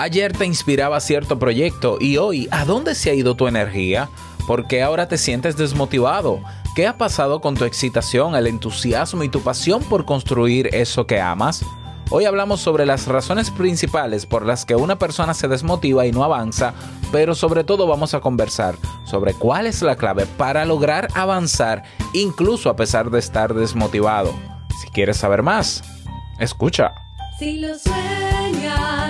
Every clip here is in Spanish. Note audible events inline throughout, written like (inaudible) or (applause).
Ayer te inspiraba cierto proyecto y hoy, ¿a dónde se ha ido tu energía? ¿Por qué ahora te sientes desmotivado? ¿Qué ha pasado con tu excitación, el entusiasmo y tu pasión por construir eso que amas? Hoy hablamos sobre las razones principales por las que una persona se desmotiva y no avanza, pero sobre todo vamos a conversar sobre cuál es la clave para lograr avanzar incluso a pesar de estar desmotivado. Si quieres saber más, escucha. Si lo sueñas,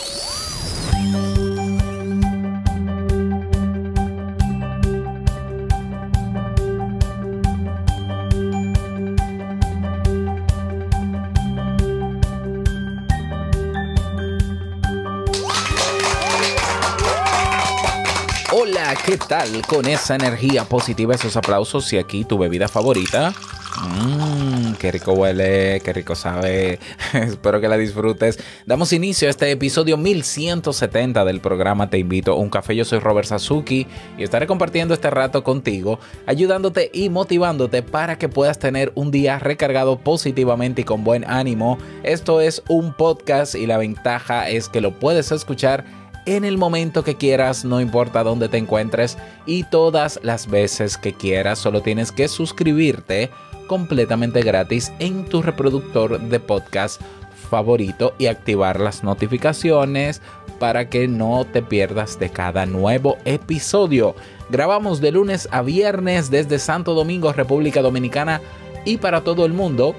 Hola, ¿qué tal? Con esa energía positiva, esos aplausos y aquí tu bebida favorita. Mmm, qué rico huele, qué rico sabe. (laughs) Espero que la disfrutes. Damos inicio a este episodio 1170 del programa Te invito a un café. Yo soy Robert Sasuki y estaré compartiendo este rato contigo, ayudándote y motivándote para que puedas tener un día recargado positivamente y con buen ánimo. Esto es un podcast y la ventaja es que lo puedes escuchar en el momento que quieras, no importa dónde te encuentres y todas las veces que quieras, solo tienes que suscribirte completamente gratis en tu reproductor de podcast favorito y activar las notificaciones para que no te pierdas de cada nuevo episodio. Grabamos de lunes a viernes desde Santo Domingo, República Dominicana y para todo el mundo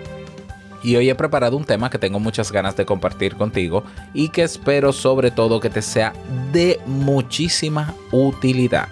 y hoy he preparado un tema que tengo muchas ganas de compartir contigo y que espero sobre todo que te sea de muchísima utilidad.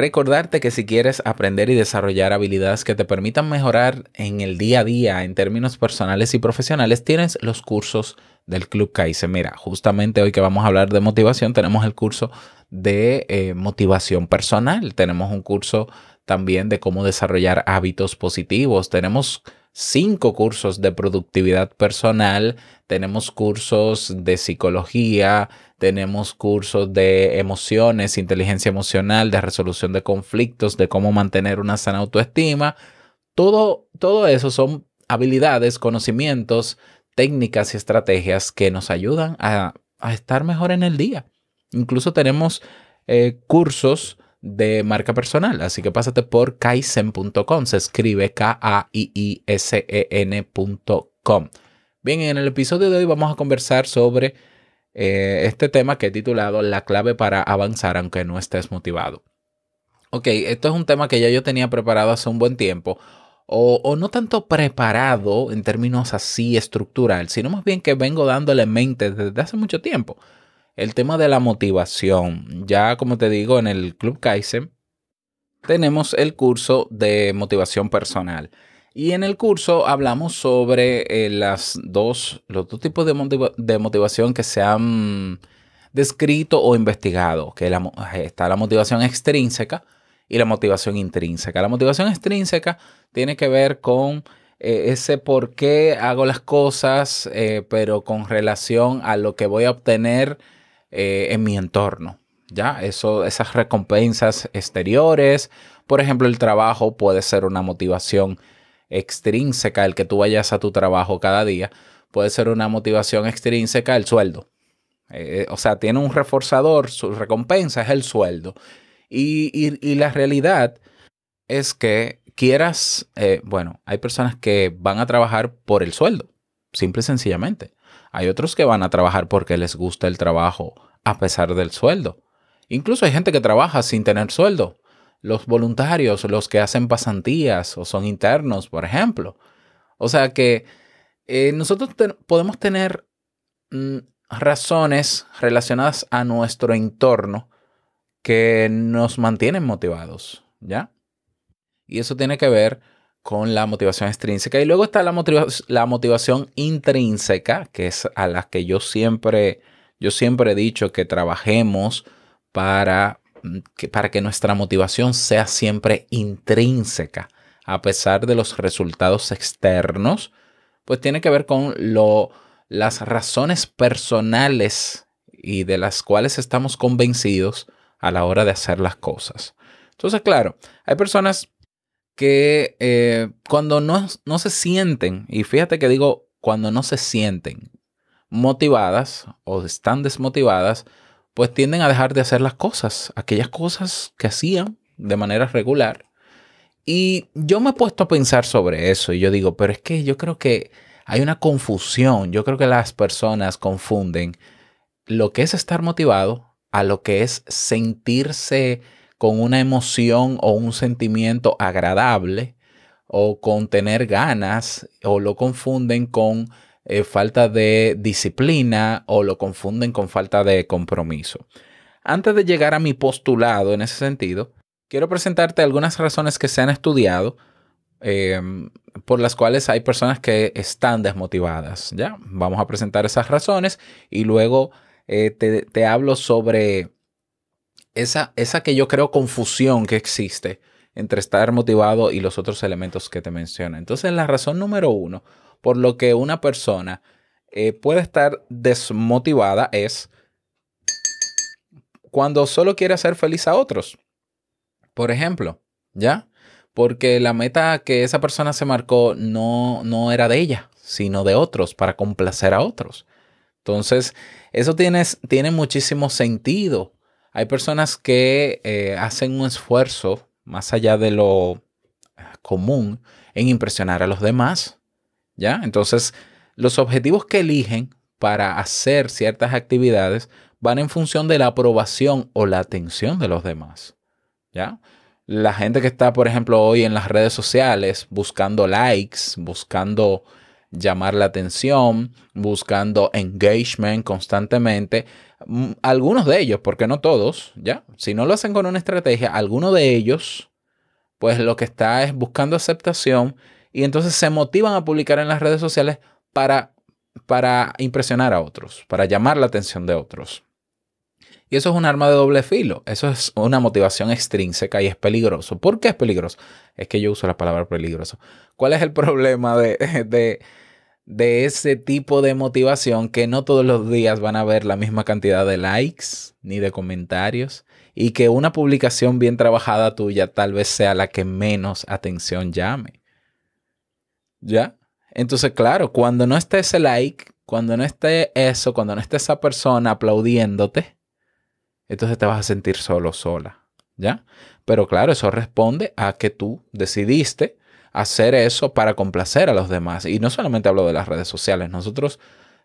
Recordarte que si quieres aprender y desarrollar habilidades que te permitan mejorar en el día a día en términos personales y profesionales, tienes los cursos del Club Kaizen. Mira, justamente hoy que vamos a hablar de motivación, tenemos el curso de eh, motivación personal. Tenemos un curso también de cómo desarrollar hábitos positivos. Tenemos cinco cursos de productividad personal. Tenemos cursos de psicología. Tenemos cursos de emociones, inteligencia emocional, de resolución de conflictos, de cómo mantener una sana autoestima. Todo, todo eso son habilidades, conocimientos, técnicas y estrategias que nos ayudan a, estar mejor en el día. Incluso tenemos eh, cursos de marca personal, así que pásate por kaizen.com, se escribe K-A-I-I-S-E-N.com. Bien, en el episodio de hoy vamos a conversar sobre eh, este tema que he titulado La clave para avanzar aunque no estés motivado. Ok, esto es un tema que ya yo tenía preparado hace un buen tiempo, o, no tanto preparado en términos así estructural, sino más bien que vengo dándole mente desde hace mucho tiempo el tema de la motivación. Ya como te digo, en el Club Kaizen tenemos el curso de motivación personal. Y en el curso hablamos sobre eh, las dos, los dos tipos de, motiva de, motivación que se han descrito o investigado, que la, está la motivación extrínseca y la motivación intrínseca. La motivación extrínseca tiene que ver con eh, ese por qué hago las cosas, eh, pero con relación a lo que voy a obtener eh, en mi entorno. Ya, eso, esas recompensas exteriores, por ejemplo, el trabajo puede ser una motivación extrínseca, el que tú vayas a tu trabajo cada día, puede ser una motivación extrínseca el sueldo. O sea, tiene un reforzador, su recompensa es el sueldo. Y, y, la realidad es que quieras, eh, bueno, hay personas que van a trabajar por el sueldo, simple y sencillamente. Hay otros que van a trabajar porque les gusta el trabajo a pesar del sueldo. Incluso hay gente que trabaja sin tener sueldo. Los voluntarios, los que hacen pasantías o son internos, por ejemplo. O sea que eh, nosotros podemos tener mm, razones relacionadas a nuestro entorno que nos mantienen motivados, ¿ya? Y eso tiene que ver con la motivación extrínseca. Y luego está la, motiva- la motivación intrínseca, que es a la que yo siempre, yo siempre he dicho que trabajemos para mm, que, para que nuestra motivación sea siempre intrínseca, a pesar de los resultados externos, pues tiene que ver con lo, las razones personales y de las cuales estamos convencidos a la hora de hacer las cosas. Entonces, claro, hay personas que eh, cuando no, no se sienten, y fíjate que digo cuando no se sienten motivadas o están desmotivadas, pues tienden a dejar de hacer las cosas, aquellas cosas que hacían de manera regular. Y yo me he puesto a pensar sobre eso y yo digo, pero es que yo creo que hay una confusión, yo creo que las personas confunden lo que es estar motivado a lo que es sentirse con una emoción o un sentimiento agradable o con tener ganas o lo confunden con eh, falta de disciplina o lo confunden con falta de compromiso. Antes de llegar a mi postulado en ese sentido, quiero presentarte algunas razones que se han estudiado eh, por las cuales hay personas que están desmotivadas. ¿ya? Vamos a presentar esas razones y luego eh, te, hablo sobre esa, esa que yo creo confusión que existe entre estar motivado y los otros elementos que te menciono. Entonces, la razón número uno por lo que una persona eh, puede estar desmotivada es cuando solo quiere hacer feliz a otros. Por ejemplo, ¿ya? Porque la meta que esa persona se marcó no, no era de ella, sino de otros, para complacer a otros. Entonces, eso tiene, tiene muchísimo sentido. Hay personas que eh, hacen un esfuerzo más allá de lo común en impresionar a los demás. ¿Ya? Entonces, los objetivos que eligen para hacer ciertas actividades van en función de la aprobación o la atención de los demás. ¿Ya? La gente que está, por ejemplo, hoy en las redes sociales buscando likes, buscando llamar la atención, buscando engagement constantemente. Mm, Algunos de ellos, porque no todos, ¿ya? Si no lo hacen con una estrategia, algunos de ellos, pues lo que está es buscando aceptación y entonces se motivan a publicar en las redes sociales para, para impresionar a otros, para llamar la atención de otros. Y eso es un arma de doble filo, eso es una motivación extrínseca y es peligroso. ¿Por qué es peligroso? Es que yo uso la palabra peligroso. ¿Cuál es el (laughs) problema de, de, ese tipo de motivación que no todos los días van a ver la misma cantidad de likes ni de comentarios y que una publicación bien trabajada tuya tal vez sea la que menos atención llame? ¿Ya? Entonces, claro, cuando no esté ese like, cuando no esté eso, cuando no esté esa persona aplaudiéndote, entonces te vas a sentir solo, sola, ¿ya? Pero claro, eso responde a que tú decidiste hacer eso para complacer a los demás. Y no solamente hablo de las redes sociales, nosotros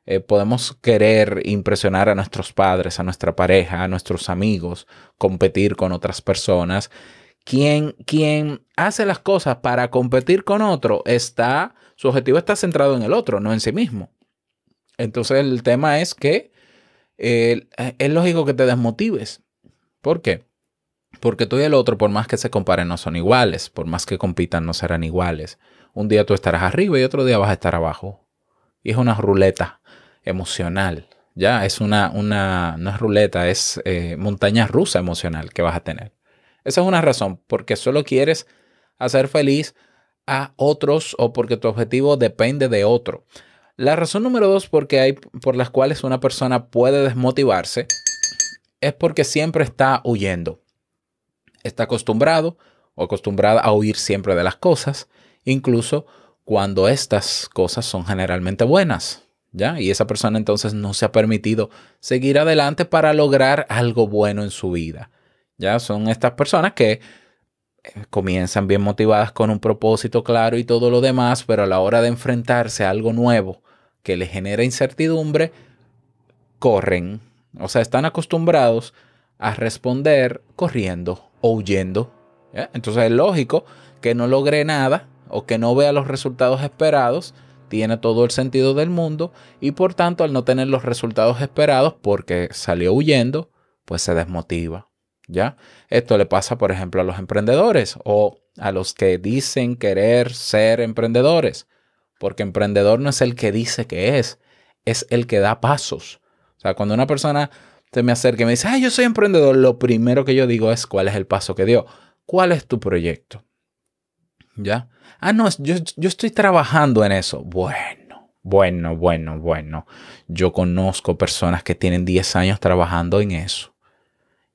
eh, podemos querer impresionar a nuestros padres, a nuestra pareja, a nuestros amigos, competir con otras personas. Quien, quien hace las cosas para competir con otro está, su objetivo está centrado en el otro, no en sí mismo. Entonces el tema es que eh, es lógico que te desmotives. ¿Por qué? Porque tú y el otro, por más que se comparen, no son iguales. Por más que compitan, no serán iguales. Un día tú estarás arriba y otro día vas a estar abajo. Y es una ruleta emocional. Ya, es una, una no es ruleta, es eh, montaña rusa emocional que vas a tener. Esa es una razón, porque solo quieres hacer feliz a otros o porque tu objetivo depende de otro. La razón número dos porque hay, por las cuales una persona puede desmotivarse es porque siempre está huyendo. Está acostumbrado o acostumbrada a huir siempre de las cosas, incluso cuando estas cosas son generalmente buenas. ¿Ya? Y esa persona entonces no se ha permitido seguir adelante para lograr algo bueno en su vida. Ya son estas personas que eh, comienzan bien motivadas con un propósito claro y todo lo demás, pero a la hora de enfrentarse a algo nuevo que les genera incertidumbre, corren. O sea, están acostumbrados a responder corriendo o huyendo. Entonces es lógico que no logre nada o que no vea los resultados esperados tiene todo el sentido del mundo y por tanto al no tener los resultados esperados porque salió huyendo, pues se desmotiva. ¿Ya? Esto le pasa, por ejemplo, a los emprendedores o a los que dicen querer ser emprendedores, porque emprendedor no es el que dice que es, es el que da pasos. O sea, cuando una persona se me acerca y me dice, ah, yo soy emprendedor, lo primero que yo digo es cuál es el paso que dio, cuál es tu proyecto. ¿Ya? Ah, no, yo, yo estoy trabajando en eso. Bueno, bueno, bueno, bueno. Yo conozco personas que tienen 10 años trabajando en eso.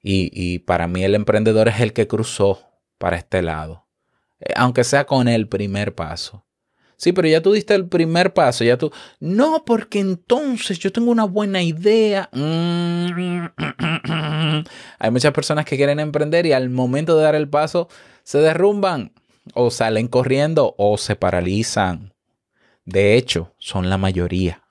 Y, y para mí el emprendedor es el que cruzó para este lado. Eh, aunque sea con el primer paso. Sí, pero ya tú diste el primer paso, ya tú... No, porque entonces yo tengo una buena idea. (clears throat) Hay muchas personas que quieren emprender y al momento de dar el paso se derrumban o salen corriendo o se paralizan. De hecho, son la mayoría.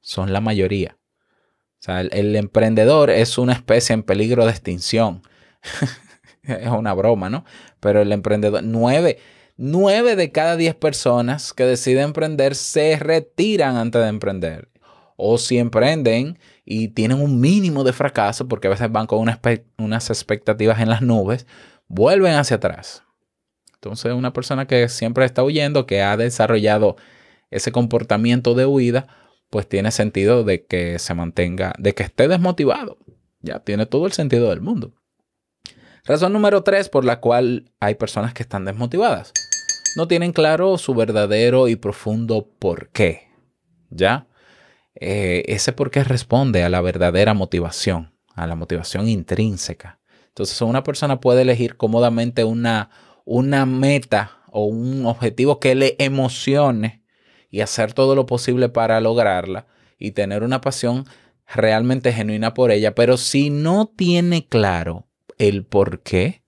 Son la mayoría. O sea, el, el emprendedor es una especie en peligro de extinción. (laughs) es una broma, ¿no? Pero el emprendedor, nueve, nueve de cada diez personas que deciden emprender se retiran antes de emprender. O si emprenden y tienen un mínimo de fracaso, porque a veces van con unas expectativas en las nubes, vuelven hacia atrás. Entonces, una persona que siempre está huyendo, que ha desarrollado ese comportamiento de huida, pues tiene sentido de que se mantenga, de que esté desmotivado. Ya tiene todo el sentido del mundo. Razón número tres por la cual hay personas que están desmotivadas. No tienen claro su verdadero y profundo por qué. ¿Ya? Eh, ese por qué responde a la verdadera motivación, a la motivación intrínseca. Entonces, una persona puede elegir cómodamente una, una meta o un objetivo que le emocione y hacer todo lo posible para lograrla y tener una pasión realmente genuina por ella, pero si no tiene claro el por qué,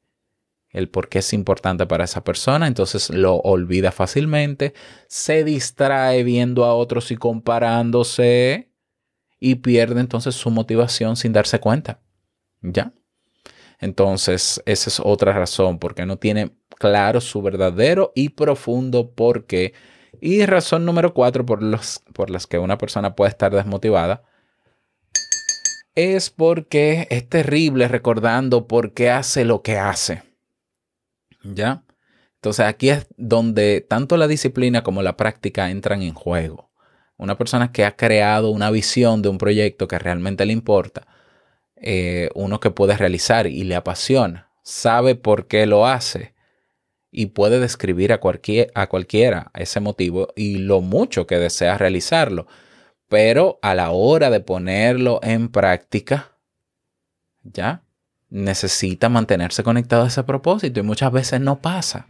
el por qué es importante para esa persona, entonces lo olvida fácilmente, se distrae viendo a otros y comparándose y pierde entonces su motivación sin darse cuenta. ¿Ya? Entonces, esa es otra razón, porque no tiene claro su verdadero y profundo por qué. Y razón número cuatro por, los, por las que una persona puede estar desmotivada es porque es terrible recordando por qué hace lo que hace. ¿Ya? Entonces aquí es donde tanto la disciplina como la práctica entran en juego. Una persona que ha creado una visión de un proyecto que realmente le importa, eh, uno que puede realizar y le apasiona, sabe por qué lo hace y puede describir a, cualquier, a cualquiera ese motivo y lo mucho que desea realizarlo. Pero a la hora de ponerlo en práctica, ya necesita mantenerse conectado a ese propósito y muchas veces no pasa.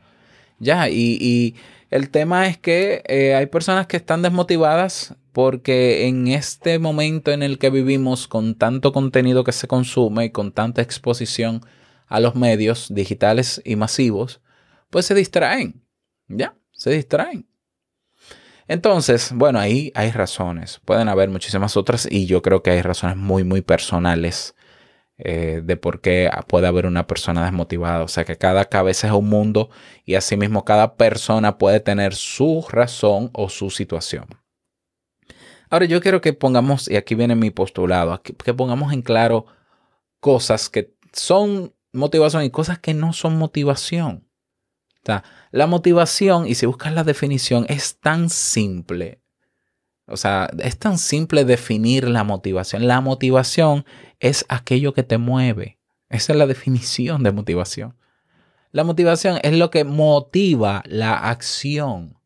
Ya, y, y el tema es que eh, hay personas que están desmotivadas porque en este momento en el que vivimos con tanto contenido que se consume y con tanta exposición a los medios digitales y masivos, pues se distraen. Ya, se distraen. Entonces, bueno, ahí hay razones. Pueden haber muchísimas otras y yo creo que hay razones muy, muy personales eh, de por qué puede haber una persona desmotivada. O sea que cada cabeza es un mundo y asimismo cada persona puede tener su razón o su situación. Ahora yo quiero que pongamos, y aquí viene mi postulado, que pongamos en claro cosas que son motivación y cosas que no son motivación. La motivación, y si buscas la definición, es tan simple. O sea, es tan simple definir la motivación. La motivación es aquello que te mueve. Esa es la definición de motivación. La motivación es lo que motiva la acción.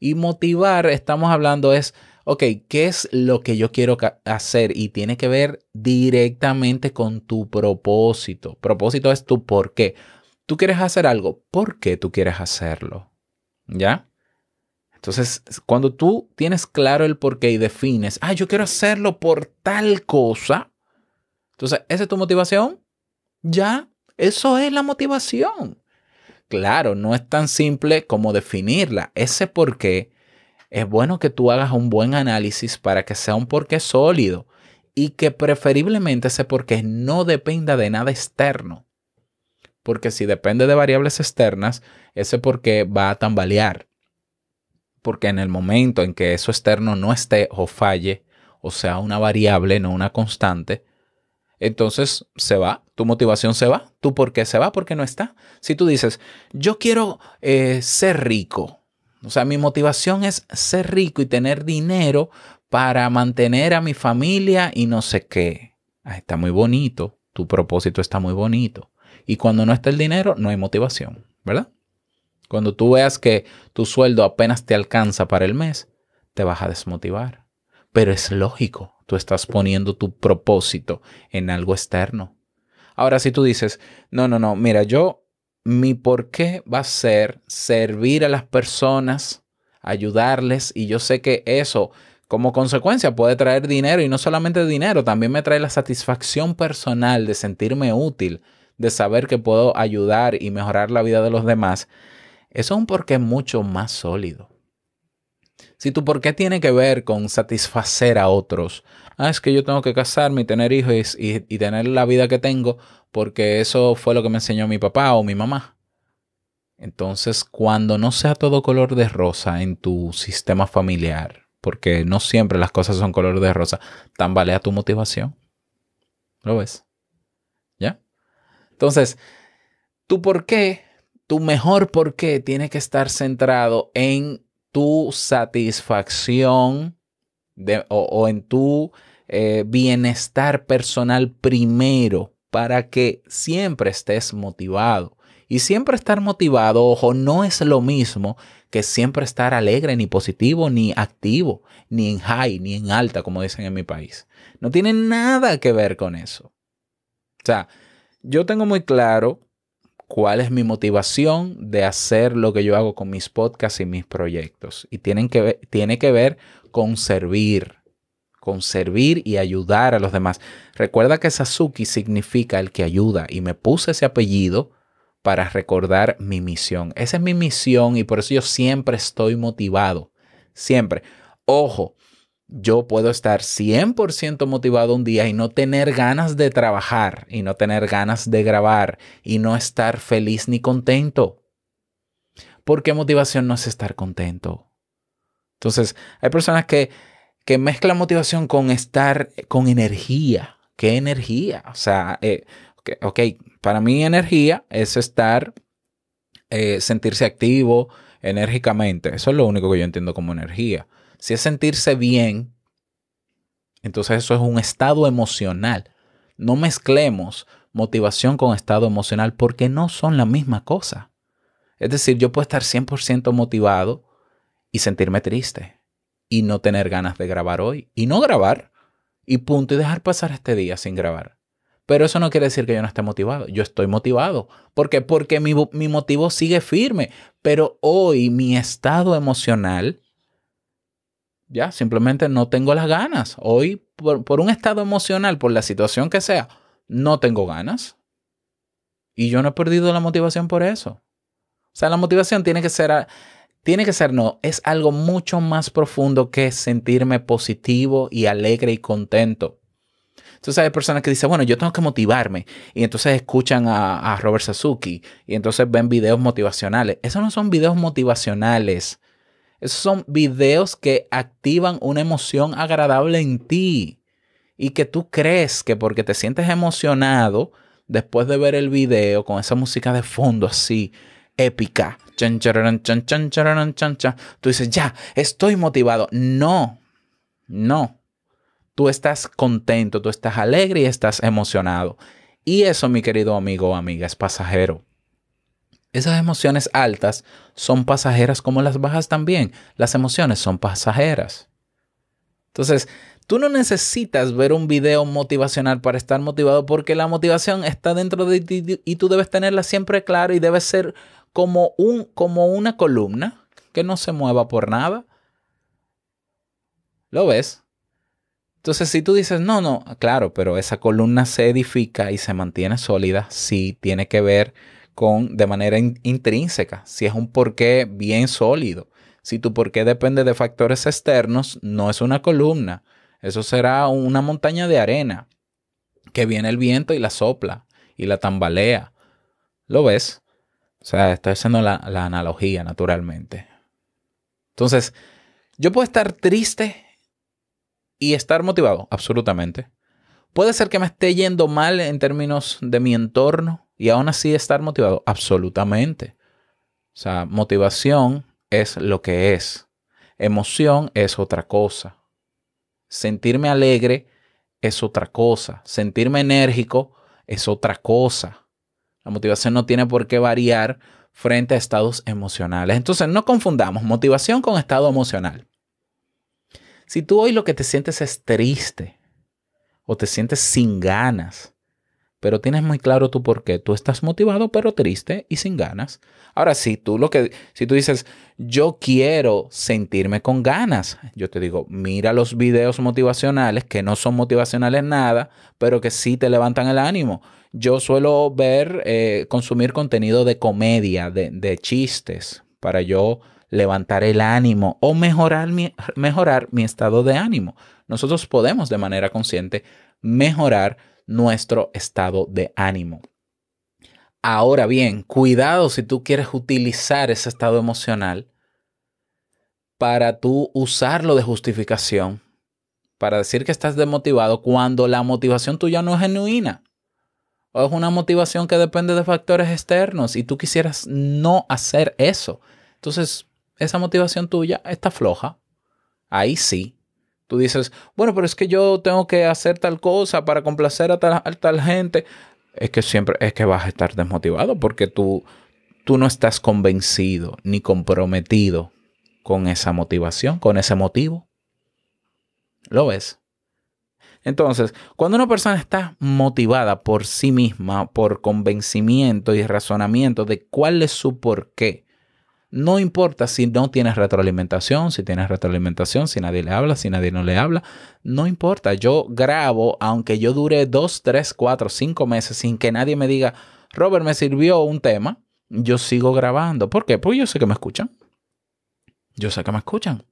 Y motivar, estamos hablando, es, ok, ¿qué es lo que yo quiero hacer? Y tiene que ver directamente con tu propósito. Propósito es tu por qué. Tú quieres hacer algo, ¿por qué tú quieres hacerlo? ¿Ya? Entonces, cuando tú tienes claro el por qué y defines, ah, yo quiero hacerlo por tal cosa, entonces, ¿esa es tu motivación? Ya, eso es la motivación. Claro, no es tan simple como definirla. Ese por qué es bueno que tú hagas un buen análisis para que sea un porqué sólido y que preferiblemente ese porqué no dependa de nada externo. Porque si depende de variables externas, ese porqué va a tambalear. porque en el momento en que eso externo no esté o falle, o sea, una variable, no una constante, entonces se va, tu motivación se va. ¿Tú por qué se va? Porque no está. Si tú dices, yo quiero eh, ser rico, o sea, mi motivación es ser rico y tener dinero para mantener a mi familia y no sé qué. Ah, está muy bonito, tu propósito está muy bonito. Y cuando no está el dinero, no hay motivación, ¿verdad? Cuando tú veas que tu sueldo apenas te alcanza para el mes, te vas a desmotivar. Pero es lógico, tú estás poniendo tu propósito en algo externo. Ahora, si tú dices, no, no, no, mira, yo, mi por qué va a ser servir a las personas, ayudarles, y yo sé que eso como consecuencia puede traer dinero y no solamente dinero, también me trae la satisfacción personal de sentirme útil, de saber que puedo ayudar y mejorar la vida de los demás. Eso es un porqué mucho más sólido. Si tu porqué tiene que ver con satisfacer a otros, ah, es que yo tengo que casarme y tener hijos y, y tener la vida que tengo porque eso fue lo que me enseñó mi papá o mi mamá. Entonces, cuando no sea todo color de rosa en tu sistema familiar, porque no siempre las cosas son color de rosa, tambalea tu motivación. ¿Lo ves? ¿Ya? Entonces, tu por qué, tu mejor por qué tiene que estar centrado en tu satisfacción de- o, en tu eh, bienestar personal primero para que siempre estés motivado. Y siempre estar motivado, ojo, no es lo mismo que siempre estar alegre, ni positivo, ni activo, ni en high, ni en alta, como dicen en mi país. No tiene nada que ver con eso. O sea, yo tengo muy claro cuál es mi motivación de hacer lo que yo hago con mis podcasts y mis proyectos. Y tienen que tiene que ver con servir, con servir y ayudar a los demás. Recuerda que Sasuke significa el que ayuda y me puse ese apellido para recordar mi misión. Esa es mi misión y por eso yo siempre estoy motivado. Siempre. Ojo, yo puedo estar 100% motivado un día y no tener ganas de trabajar y no tener ganas de grabar y no estar feliz ni contento. Porque motivación no es estar contento. Entonces, hay personas que, que mezclan motivación con estar con energía. ¿Qué energía? O sea, eh, ok, ok, para mí energía es estar, eh, sentirse activo enérgicamente. Eso es lo único que yo entiendo como energía. Si es sentirse bien, entonces eso es un estado emocional. No mezclemos motivación con estado emocional porque no son la misma cosa. Es decir, yo puedo estar 100% motivado y sentirme triste y no tener ganas de grabar hoy y no grabar y punto y dejar pasar este día sin grabar. Pero eso no quiere decir que yo no esté motivado. Yo estoy motivado. ¿Por qué? Porque mi, mi motivo sigue firme. Pero hoy mi estado emocional ya, simplemente no tengo las ganas. Hoy, por, por, un estado emocional, por la situación que sea, no tengo ganas. Y yo no he perdido la motivación por eso. O sea, la motivación tiene que ser, tiene que ser, no, es algo mucho más profundo que sentirme positivo y alegre y contento. Entonces hay personas que dicen, bueno, yo tengo que motivarme. Y entonces escuchan a, Robert Sasuki y entonces ven videos motivacionales. Esos no son videos motivacionales. Esos son videos que activan una emoción agradable en ti y que tú crees que porque te sientes emocionado después de ver el video con esa música de fondo así épica, chan, chararan, chan, chan, chararan, chan, chan, tú dices, ya, estoy motivado. No, no. Tú estás contento, tú estás alegre y estás emocionado. Y eso, mi querido amigo o amiga, es pasajero. Esas emociones altas son pasajeras como las bajas también. Las emociones son pasajeras. Entonces, tú no necesitas ver un video motivacional para estar motivado porque la motivación está dentro de ti y tú debes tenerla siempre clara y debe ser como, un, como una columna que no se mueva por nada. ¿Lo ves? Entonces, si tú dices, no, no, claro, pero esa columna se edifica y se mantiene sólida, sí tiene que ver con de manera in intrínseca, si es un porqué bien sólido. Si tu porqué depende de factores externos, no es una columna. Eso será una montaña de arena que viene el viento y la sopla y la tambalea. ¿Lo ves? O sea, estoy haciendo la, la analogía naturalmente. Entonces, yo puedo estar triste y estar motivado, absolutamente. Puede ser que me esté yendo mal en términos de mi entorno y aún así estar motivado, absolutamente. O sea, motivación es lo que es. Emoción es otra cosa. Sentirme alegre es otra cosa. Sentirme enérgico es otra cosa. La motivación no tiene por qué variar frente a estados emocionales. Entonces, no confundamos motivación con estado emocional. Si tú hoy lo que te sientes es triste o te sientes sin ganas, pero tienes muy claro tu por qué, tú estás motivado pero triste y sin ganas. Ahora, si tú lo que si tú dices, "Yo quiero sentirme con ganas", yo te digo, "Mira los videos motivacionales que no son motivacionales nada, pero que sí te levantan el ánimo." Yo suelo ver, eh, consumir contenido de comedia, de, de chistes, para yo levantar el ánimo o mejorar mi, mejorar mi estado de ánimo. Nosotros podemos de manera consciente mejorar nuestro estado de ánimo. Ahora bien, cuidado si tú quieres utilizar ese estado emocional para tú usarlo de justificación, para decir que estás desmotivado cuando la motivación tuya no es genuina. O es una motivación que depende de factores externos y tú quisieras no hacer eso. Entonces, esa motivación tuya está floja. Ahí sí. Tú dices, bueno, pero es que yo tengo que hacer tal cosa para complacer a tal, a tal gente. Es que siempre es que vas a estar desmotivado porque tú, tú no estás convencido ni comprometido con esa motivación, con ese motivo. ¿Lo ves? Entonces, cuando una persona está motivada por sí misma, por convencimiento y razonamiento de cuál es su porqué, no importa si no tienes retroalimentación, si tienes retroalimentación, si nadie le habla, si nadie no le habla, no importa. Yo grabo, aunque yo dure dos, tres, cuatro, cinco meses sin que nadie me diga, Robert, me sirvió un tema, yo sigo grabando. ¿Por qué? Porque yo sé que me escuchan. Yo sé que me escuchan.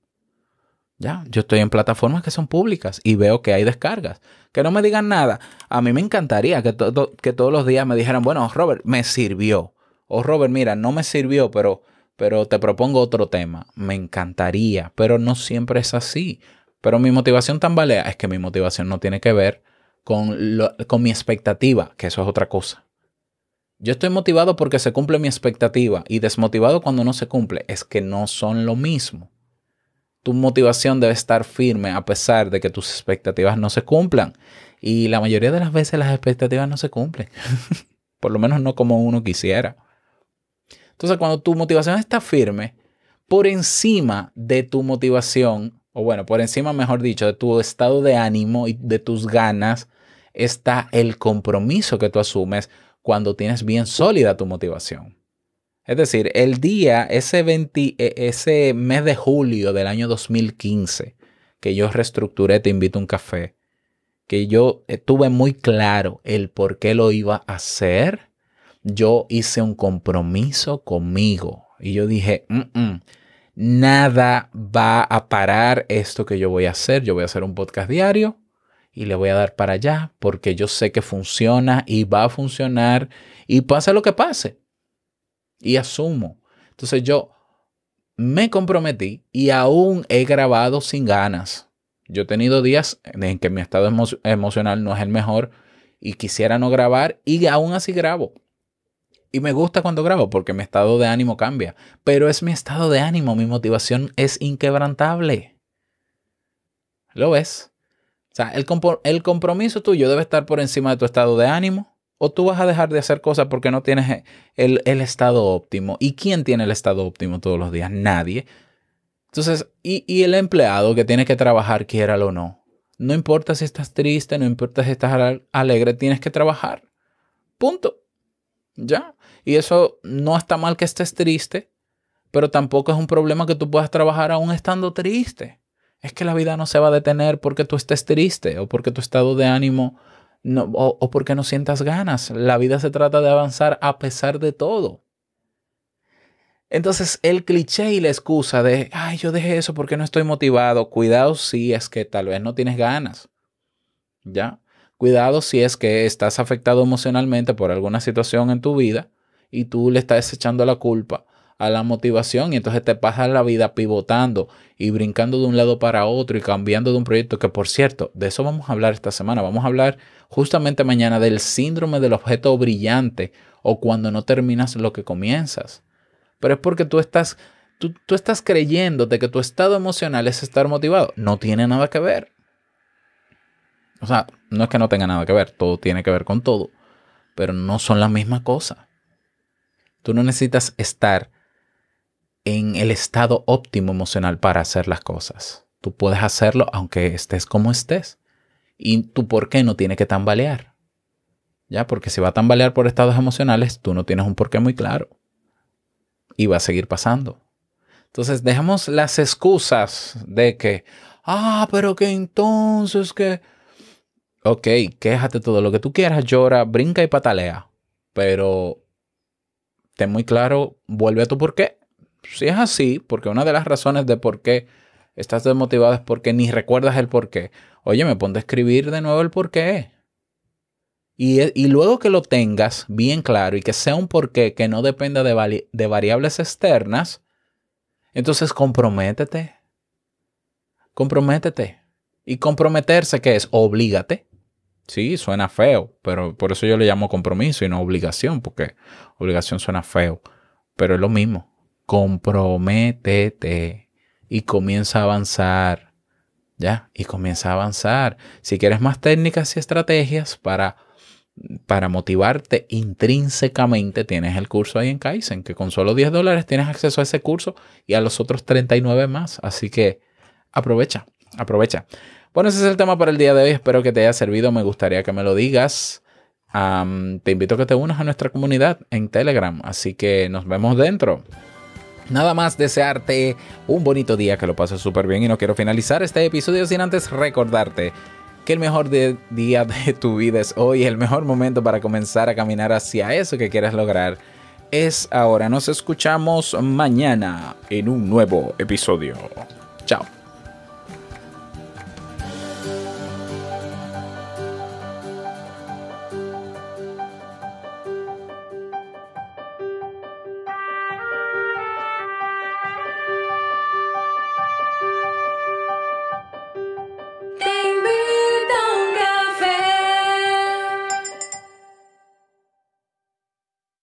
Ya, yo estoy en plataformas que son públicas y veo que hay descargas. Que no me digan nada. A mí me encantaría que, que todos los días me dijeran, bueno, Robert, me sirvió. O Robert, mira, no me sirvió, pero, pero te propongo otro tema. Me encantaría, pero no siempre es así. Pero mi motivación tambalea es que mi motivación no tiene que ver con, lo, con mi expectativa, que eso es otra cosa. Yo estoy motivado porque se cumple mi expectativa y desmotivado cuando no se cumple. Es que no son lo mismo tu motivación debe estar firme a pesar de que tus expectativas no se cumplan. Y la mayoría de las veces las expectativas no se cumplen. (laughs) Por lo menos no como uno quisiera. Entonces, cuando tu motivación está firme, por encima de tu motivación, o bueno, por encima, mejor dicho, de tu estado de ánimo y de tus ganas, está el compromiso que tú asumes cuando tienes bien sólida tu motivación. Es decir, el día, ese, 20, ese mes de julio del año 2015, que yo reestructuré Te invito a un café, que yo tuve muy claro el por qué lo iba a hacer, yo hice un compromiso conmigo y yo dije, mm -mm, nada va a parar esto que yo voy a hacer. Yo voy a hacer un podcast diario y le voy a dar para allá porque yo sé que funciona y va a funcionar y pase lo que pase y asumo. Entonces yo me comprometí y aún he grabado sin ganas. Yo he tenido días en que mi estado emo emocional no es el mejor y quisiera no grabar y aún así grabo. Y me gusta cuando grabo porque mi estado de ánimo cambia. Pero es mi estado de ánimo, mi motivación es inquebrantable. ¿Lo ves? O sea, el, compro el compromiso tuyo debe estar por encima de tu estado de ánimo o tú vas a dejar de hacer cosas porque no tienes el, el, estado óptimo. ¿Y quién tiene el estado óptimo todos los días? Nadie. Entonces, y, y el empleado que tiene que trabajar, quiéralo o no. No importa si estás triste, no importa si estás alegre, tienes que trabajar. Punto. Ya. Y eso no está mal que estés triste, pero tampoco es un problema que tú puedas trabajar aún estando triste. Es que la vida no se va a detener porque tú estés triste o porque tu estado de ánimo no, o, o porque no sientas ganas. La vida se trata de avanzar a pesar de todo. Entonces, el cliché y la excusa de, ay, yo dejé eso porque no estoy motivado. Cuidado si es que tal vez no tienes ganas. ¿Ya? Cuidado si es que estás afectado emocionalmente por alguna situación en tu vida y tú le estás echando la culpa a la motivación y entonces te pasas la vida pivotando y brincando de un lado para otro y cambiando de un proyecto que por cierto, de eso vamos a hablar esta semana. Vamos a hablar justamente mañana del síndrome del objeto brillante o cuando no terminas lo que comienzas. Pero es porque tú estás, tú, tú estás creyéndote que tu estado emocional es estar motivado. No tiene nada que ver. O sea, no es que no tenga nada que ver, todo tiene que ver con todo, pero no son la misma cosa. Tú no necesitas estar en el estado óptimo emocional para hacer las cosas. Tú puedes hacerlo aunque estés como estés. Y tu por qué no tiene que tambalear. ¿Ya? Porque si va a tambalear por estados emocionales, tú no tienes un porqué muy claro. Y va a seguir pasando. Entonces, dejamos las excusas de que, ah, pero que entonces que... Ok, quéjate todo lo que tú quieras, llora, brinca y patalea. Pero ten muy claro, vuelve a tu porqué. Si es así, porque una de las razones de por qué estás desmotivado es porque ni recuerdas el porqué. Oye, me ponte a escribir de nuevo el porqué. Y, y luego que lo tengas bien claro y que sea un porqué que no dependa de, de variables externas, entonces comprométete. Comprométete. Y comprometerse, ¿qué es? Oblígate. Sí, suena feo, pero por eso yo le llamo compromiso y no obligación, porque obligación suena feo, pero es lo mismo. Comprométete y comienza a avanzar. ¿Ya? Y comienza a avanzar. Si quieres más técnicas y estrategias para, para motivarte intrínsecamente, tienes el curso ahí en Kaizen, que con solo 10 dólares tienes acceso a ese curso y a los otros 39 más. Así que aprovecha, aprovecha. Bueno, ese es el tema para el día de hoy. Espero que te haya servido. Me gustaría que me lo digas. Te invito a que te unas a nuestra comunidad en Telegram. Así que nos vemos dentro. Nada más desearte un bonito día, que lo pases súper bien y no quiero finalizar este episodio sin antes recordarte que el mejor día de tu vida es hoy, el mejor momento para comenzar a caminar hacia eso que quieres lograr es ahora. Nos escuchamos mañana en un nuevo episodio. Chao.